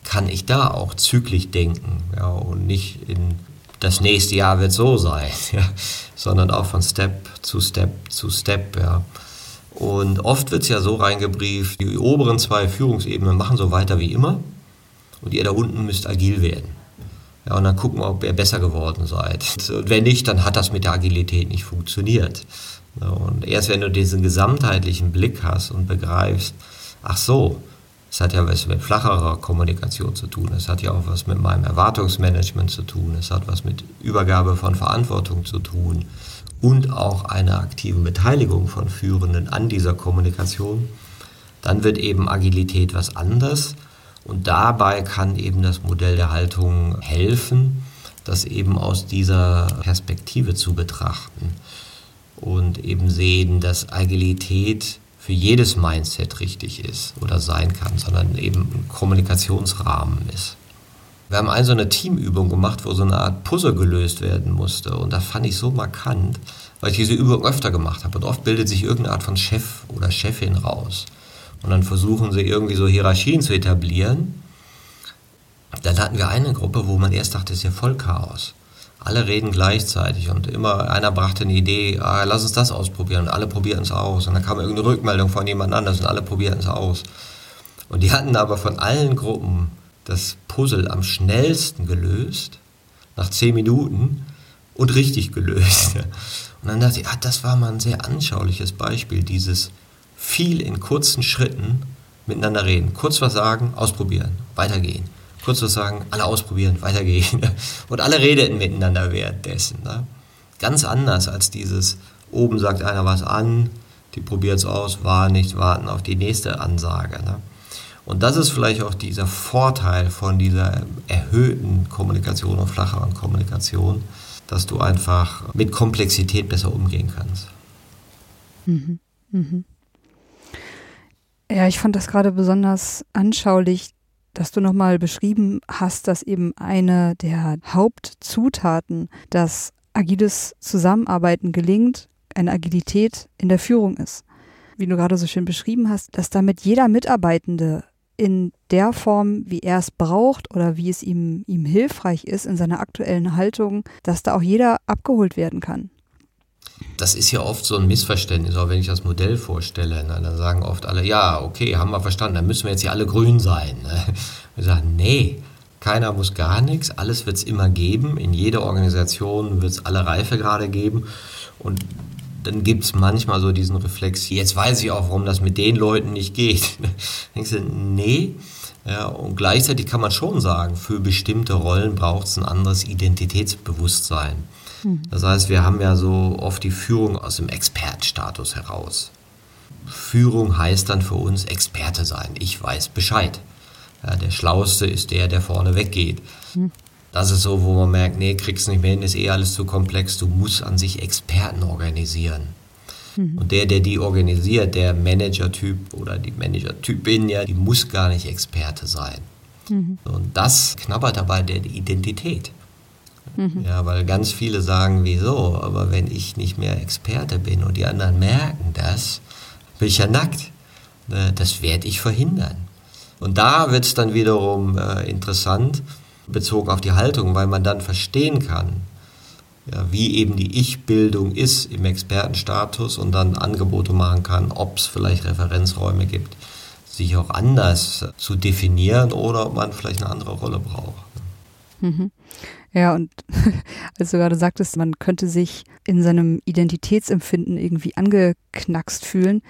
Kann ich da auch zügig denken, ja, und nicht in das nächste Jahr wird so sein, (laughs) ja, sondern auch von Step zu Step zu Step, ja. Und oft wird es ja so reingebrieft, die oberen zwei Führungsebenen machen so weiter wie immer und ihr da unten müsst agil werden. Ja, und dann gucken wir, ob ihr besser geworden seid. (laughs) Und wenn nicht, dann hat das mit der Agilität nicht funktioniert. Und erst wenn du diesen gesamtheitlichen Blick hast und begreifst, ach so, es hat ja was mit flacherer Kommunikation zu tun, es hat ja auch was mit meinem Erwartungsmanagement zu tun, es hat was mit Übergabe von Verantwortung zu tun, und auch einer aktiven Beteiligung von Führenden an dieser Kommunikation, dann wird eben Agilität was anderes. Und dabei kann eben das Modell der Haltung helfen, das eben aus dieser Perspektive zu betrachten und eben sehen, dass Agilität für jedes Mindset richtig ist oder sein kann, sondern eben ein Kommunikationsrahmen ist. Wir haben eine so eine Teamübung gemacht, wo so eine Art Puzzle gelöst werden musste. Und das fand ich so markant, weil ich diese Übung öfter gemacht habe. Und oft bildet sich irgendeine Art von Chef oder Chefin raus. Und dann versuchen sie irgendwie so Hierarchien zu etablieren. Dann hatten wir eine Gruppe, wo man erst dachte, es ist ja voll Chaos. Alle reden gleichzeitig und immer einer brachte eine Idee, ah, lass uns das ausprobieren und alle probierten es aus. Und dann kam irgendeine Rückmeldung von jemand anders und alle probierten es aus. Und die hatten aber von allen Gruppen das Puzzle am schnellsten gelöst, nach zehn Minuten, und richtig gelöst. Und dann dachte ich, ah, das war mal ein sehr anschauliches Beispiel, dieses viel in kurzen Schritten miteinander reden. Kurz was sagen, ausprobieren, weitergehen. Kurz was sagen, alle ausprobieren, weitergehen. (laughs) Und alle redeten miteinander währenddessen. Ne? Ganz anders als dieses, oben sagt einer was an, die probiert es aus, war nicht, warten auf die nächste Ansage. Ne? Und das ist vielleicht auch dieser Vorteil von dieser erhöhten Kommunikation und flacheren Kommunikation, dass du einfach mit Komplexität besser umgehen kannst. Mhm. Mhm. Ja, ich fand das gerade besonders anschaulich, dass du nochmal beschrieben hast, dass eben eine der Hauptzutaten, dass agiles Zusammenarbeiten gelingt, eine Agilität in der Führung ist. Wie du gerade so schön beschrieben hast, dass damit jeder Mitarbeitende in der Form, wie er es braucht oder wie es ihm, ihm hilfreich ist in seiner aktuellen Haltung, dass da auch jeder abgeholt werden kann. Das ist ja oft so ein Missverständnis, auch wenn ich das Modell vorstelle. Ne? Dann sagen oft alle, ja, okay, haben wir verstanden, dann müssen wir jetzt hier alle grün sein. Ne? (laughs) Wir sagen, nee, keiner muss gar nichts, alles wird es immer geben. In jeder Organisation wird es alle Reifegrade geben. Und dann gibt es manchmal so diesen Reflex, jetzt weiß ich auch, warum das mit den Leuten nicht geht. (laughs) denkst du, nee. Ja, und gleichzeitig kann man schon sagen, für bestimmte Rollen braucht es ein anderes Identitätsbewusstsein. Das heißt, wir haben ja so oft die Führung aus dem Expertenstatus heraus. Führung heißt dann für uns Experte sein. Ich weiß Bescheid. Ja, der Schlauste ist der, der vorne weggeht. Hm. Das ist so, wo man merkt, nee, kriegst nicht mehr hin, ist eh alles zu komplex. Du musst an sich Experten organisieren. Mhm. Und der, der die organisiert, der Manager-Typ oder die Manager-Typin, ja, die muss gar nicht Experte sein. Mhm. Und das knabbert dabei der Identität. Mhm. Ja, weil ganz viele sagen, wieso? Aber wenn ich nicht mehr Experte bin und die anderen merken das, bin ich ja nackt. Ne, das werde ich verhindern. Und da wird es dann wiederum äh, interessant, bezogen auf die Haltung, weil man dann verstehen kann, ja, wie eben die Ich-Bildung ist im Expertenstatus und dann Angebote machen kann, ob es vielleicht Referenzräume gibt, sich auch anders zu definieren oder ob man vielleicht eine andere Rolle braucht. Mhm. Ja, und (laughs) als du gerade sagtest, man könnte sich in seinem Identitätsempfinden irgendwie angeknackst fühlen.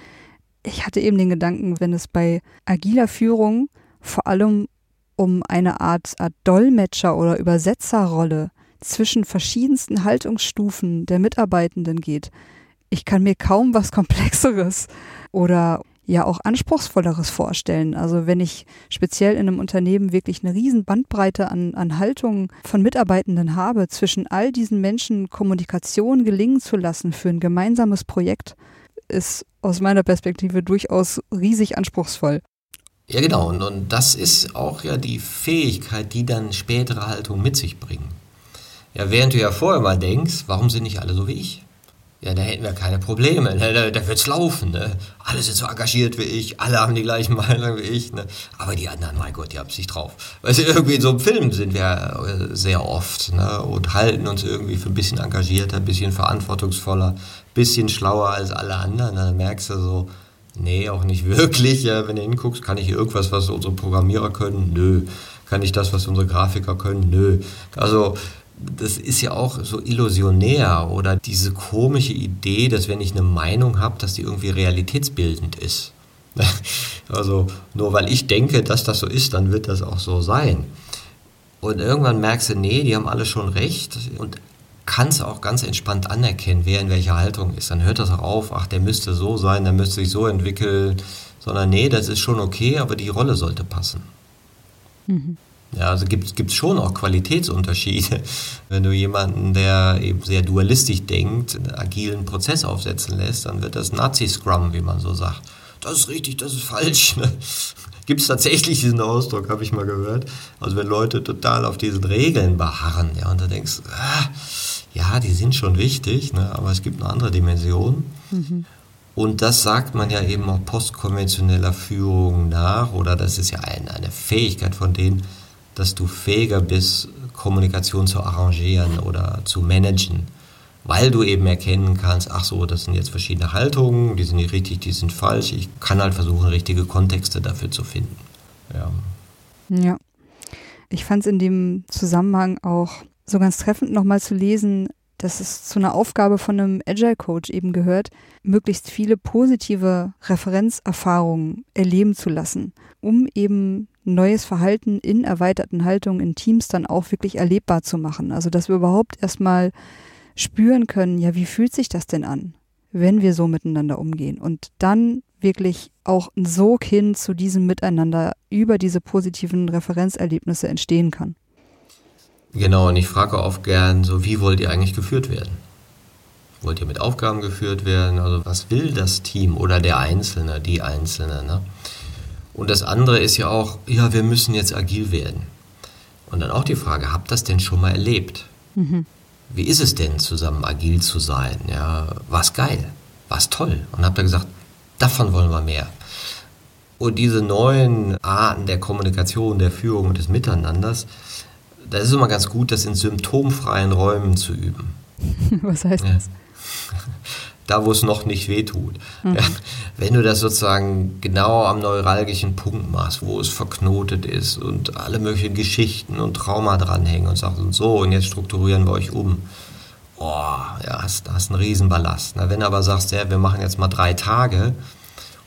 Ich hatte eben den Gedanken, wenn es bei agiler Führung vor allem um eine Art, Art Dolmetscher- oder Übersetzerrolle zwischen verschiedensten Haltungsstufen der Mitarbeitenden geht. Ich kann mir kaum was Komplexeres oder ja auch anspruchsvolleres vorstellen. Also wenn ich speziell in einem Unternehmen wirklich eine riesen Bandbreite an, an Haltungen von Mitarbeitenden habe, zwischen all diesen Menschen Kommunikation gelingen zu lassen für ein gemeinsames Projekt, ist aus meiner Perspektive durchaus riesig anspruchsvoll. Ja, genau. Und, und das ist auch ja die Fähigkeit, die dann spätere Haltung mit sich bringen. Ja, während du ja vorher mal denkst, warum sind nicht alle so wie ich? Ja, da hätten wir keine Probleme, ne? da, da wird's laufen. Ne? Alle sind so engagiert wie ich, alle haben die gleichen (laughs) Meinungen wie ich. Ne? Aber die anderen, mein Gott, die haben sich drauf. Weil sie irgendwie in so einem Film sind wir äh, sehr oft ne? und halten uns irgendwie für ein bisschen engagierter, ein bisschen verantwortungsvoller, ein bisschen schlauer als alle anderen. Da merkst du so, nee, auch nicht (laughs) wirklich. Ja, wenn du hinguckst, kann ich irgendwas, was unsere Programmierer können? Nö. Kann ich das, was unsere Grafiker können? Nö. Also das ist ja auch so illusionär oder diese komische Idee, dass wenn ich eine Meinung habe, dass die irgendwie realitätsbildend ist. (laughs) Also nur weil ich denke, dass das so ist, dann wird das auch so sein. Und irgendwann merkst du, nee, die haben alle schon recht und kannst auch ganz entspannt anerkennen, wer in welcher Haltung ist. Dann hört das auch auf, ach, der müsste so sein, der müsste sich so entwickeln, sondern nee, das ist schon okay, aber die Rolle sollte passen. Mhm. Ja, also gibt es schon auch Qualitätsunterschiede. (laughs) Wenn du jemanden, der eben sehr dualistisch denkt, einen agilen Prozess aufsetzen lässt, dann wird das Nazi-Scrum, wie man so sagt. Das ist richtig, das ist falsch. Ne? (laughs) Gibt es tatsächlich diesen Ausdruck, habe ich mal gehört. Also wenn Leute total auf diesen Regeln beharren, ja, und da denkst ah, ja, die sind schon wichtig, ne, aber es gibt eine andere Dimension. Mhm. Und das sagt man ja eben auch postkonventioneller Führung nach, oder das ist ja eine, eine Fähigkeit von denen, dass du fähiger bist, Kommunikation zu arrangieren oder zu managen, weil du eben erkennen kannst, ach so, das sind jetzt verschiedene Haltungen, die sind nicht richtig, die sind falsch. Ich kann halt versuchen, richtige Kontexte dafür zu finden. Ja. Ja. Ich fand es in dem Zusammenhang auch so ganz treffend nochmal zu lesen, dass es zu einer Aufgabe von einem Agile Coach eben gehört, möglichst viele positive Referenzerfahrungen erleben zu lassen, um eben neues Verhalten in erweiterten Haltungen in Teams dann auch wirklich erlebbar zu machen. Also dass wir überhaupt erstmal spüren können, ja, wie fühlt sich das denn an, wenn wir so miteinander umgehen und dann wirklich auch ein Sog hin zu diesem Miteinander über diese positiven Referenzerlebnisse entstehen kann. Genau, und ich frage oft gern so, wie wollt ihr eigentlich geführt werden? Wollt ihr mit Aufgaben geführt werden? Also was will das Team oder der Einzelne, die Einzelne? Ne? Und das andere ist ja auch, ja, wir müssen jetzt agil werden. Und dann auch die Frage, habt das denn schon mal erlebt? Mhm. Wie ist es denn, zusammen agil zu sein? Ja, war's geil, war's toll. Und habt ihr gesagt, davon wollen wir mehr. Und diese neuen Arten der Kommunikation, der Führung und des Miteinanders, da ist es immer ganz gut, das in symptomfreien Räumen zu üben. (laughs) Was heißt ja. das? Da wo es noch nicht wehtut. Mhm. Ja, wenn du das sozusagen genau am neuralgischen Punkt machst, wo es verknotet ist und alle möglichen Geschichten und Trauma dranhängen und sagst und so und jetzt strukturieren wir euch um. Oh, ja, hast, hast einen Riesenballast. Na, wenn du aber sagst, ja, wir machen jetzt mal drei Tage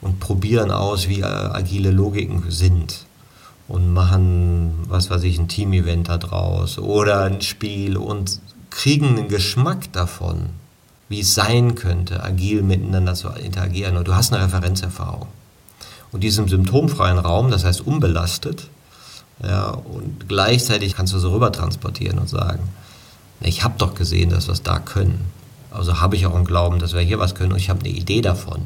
und probieren aus, wie äh, agile Logiken sind und machen, was weiß ich, ein Team-Event da draus oder ein Spiel und kriegen einen Geschmack davon, wie es sein könnte, agil miteinander zu interagieren und du hast eine Referenzerfahrung. Und diesem symptomfreien Raum, das heißt unbelastet, ja, und gleichzeitig kannst du so rüber transportieren und sagen, ich habe doch gesehen, dass wir es da können. Also habe ich auch einen Glauben, dass wir hier was können und ich habe eine Idee davon.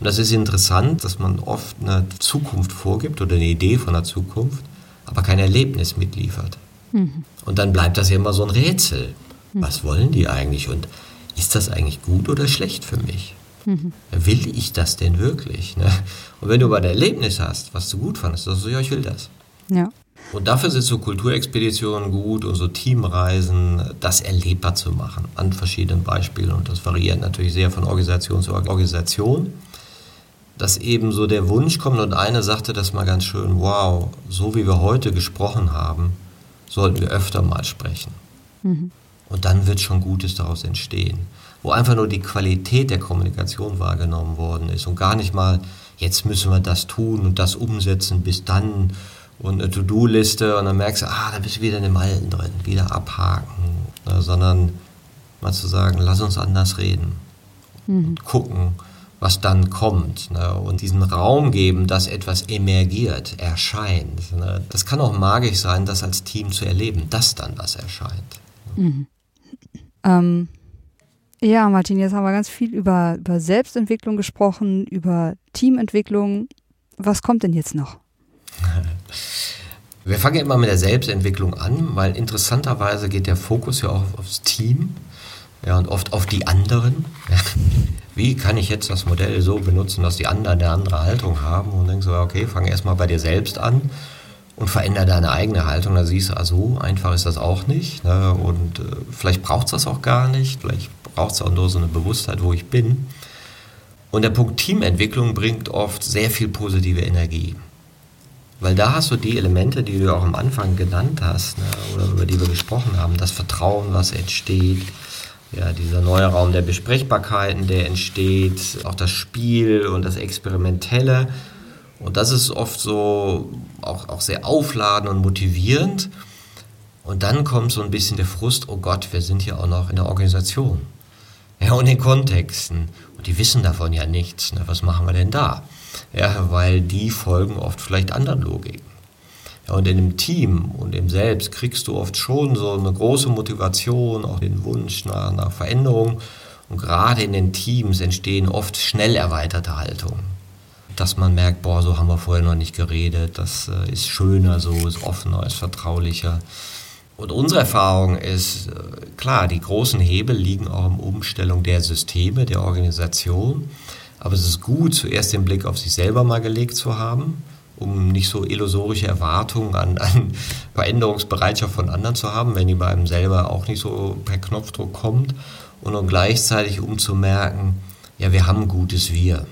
Und das ist interessant, dass man oft eine Zukunft vorgibt oder eine Idee von der Zukunft, aber kein Erlebnis mitliefert. Mhm. Und dann bleibt das ja immer so ein Rätsel. Mhm. Was wollen die eigentlich und ist das eigentlich gut oder schlecht für mich? Mhm. Will ich das denn wirklich? Ne? Und wenn du aber ein Erlebnis hast, was du gut fandest, dann sagst du, ja, ich will das. Ja. Und dafür sind so Kulturexpeditionen gut und so Teamreisen, das erlebbar zu machen an verschiedenen Beispielen. Und das variiert natürlich sehr von Organisation zu Organisation. Dass eben so der Wunsch kommt und eine sagte das mal ganz schön, wow, so wie wir heute gesprochen haben, sollten wir öfter mal sprechen. Mhm. Und dann wird schon Gutes daraus entstehen. Wo einfach nur die Qualität der Kommunikation wahrgenommen worden ist und gar nicht mal, jetzt müssen wir das tun und das umsetzen bis dann und eine To-Do-Liste und dann merkst du, ah, da bist du wieder in dem Alten drin, wieder abhaken, ne, sondern mal zu sagen, lass uns anders reden mhm. und gucken, was dann kommt ne, und diesen Raum geben, dass etwas emergiert, erscheint. Ne. Das kann auch magisch sein, das als Team zu erleben, dass dann was erscheint. Mhm. Ähm, ja, Martin, jetzt haben wir ganz viel über, über Selbstentwicklung gesprochen, über Teamentwicklung. Was kommt denn jetzt noch? Wir fangen immer mit der Selbstentwicklung an, weil interessanterweise geht der Fokus ja auch aufs Team ja, und oft auf die anderen. (laughs) Wie kann ich jetzt das Modell so benutzen, dass die anderen eine andere Haltung haben? Und denkst du, okay, fang erstmal bei dir selbst an und verändere deine eigene Haltung. Da siehst du, also einfach ist das auch nicht. Ne? Und äh, vielleicht braucht es das auch gar nicht. Vielleicht braucht es auch nur so eine Bewusstheit, wo ich bin. Und der Punkt Teamentwicklung bringt oft sehr viel positive Energie. Weil da hast du die Elemente, die du auch am Anfang genannt hast, ne, oder über die wir gesprochen haben, das Vertrauen, was entsteht, ja, dieser neue Raum der Besprechbarkeiten, der entsteht, auch das Spiel und das Experimentelle. Und das ist oft so auch, auch sehr aufladend und motivierend. Und dann kommt so ein bisschen der Frust, oh Gott, wir sind ja auch noch in der Organisation. Ja, und in Kontexten. Und die wissen davon ja nichts. Ne? Was machen wir denn da? ja, weil die folgen oft vielleicht anderen Logiken. Ja, und in einem Team und im Selbst kriegst du oft schon so eine große Motivation, auch den Wunsch nach, nach Veränderung. Und gerade in den Teams entstehen oft schnell erweiterte Haltungen. Dass man merkt, boah, so haben wir vorher noch nicht geredet, das äh, ist schöner so, ist offener, ist vertraulicher. Und unsere Erfahrung ist, äh, klar, die großen Hebel liegen auch in Umstellung der Systeme, der Organisation. Aber es ist gut, zuerst den Blick auf sich selber mal gelegt zu haben, um nicht so illusorische Erwartungen an, (laughs) an Veränderungsbereitschaft von anderen zu haben, wenn die bei einem selber auch nicht so per Knopfdruck kommt. Und um gleichzeitig um zu merken, ja, wir haben ein gutes Wir.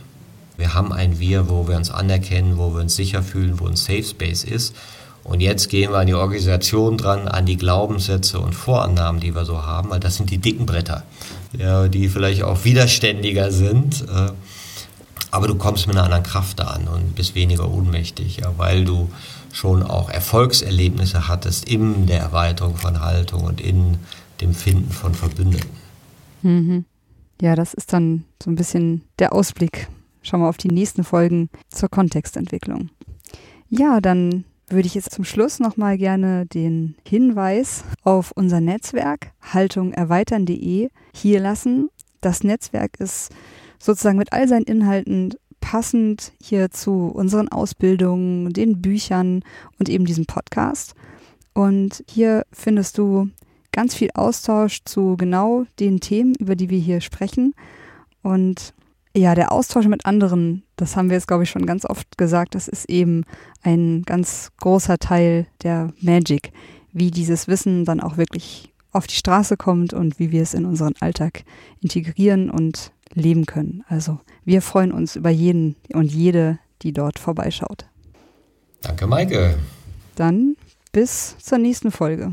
Wir haben ein Wir, wo wir uns anerkennen, wo wir uns sicher fühlen, wo ein Safe Space ist. Und jetzt gehen wir an die Organisation dran, an die Glaubenssätze und Vorannahmen, die wir so haben, weil das sind die dicken Bretter, die vielleicht auch widerständiger sind. Äh, aber du kommst mit einer anderen Kraft an und bist weniger ohnmächtig, weil du schon auch Erfolgserlebnisse hattest in der Erweiterung von Haltung und in dem Finden von Verbündeten. Mhm. Ja, das ist dann so ein bisschen der Ausblick. Schauen wir auf die nächsten Folgen zur Kontextentwicklung. Ja, dann würde ich jetzt zum Schluss nochmal gerne den Hinweis auf unser Netzwerk haltungerweitern.de hier lassen. Das Netzwerk ist sozusagen mit all seinen Inhalten passend hier zu unseren Ausbildungen, den Büchern und eben diesem Podcast. Und hier findest du ganz viel Austausch zu genau den Themen, über die wir hier sprechen. Und ja, der Austausch mit anderen, das haben wir jetzt, glaube ich, schon ganz oft gesagt, das ist eben ein ganz großer Teil der Magic, wie dieses Wissen dann auch wirklich auf die Straße kommt und wie wir es in unseren Alltag integrieren und leben können. Also wir freuen uns über jeden und jede, die dort vorbeischaut. Danke, Maike. Dann bis zur nächsten Folge.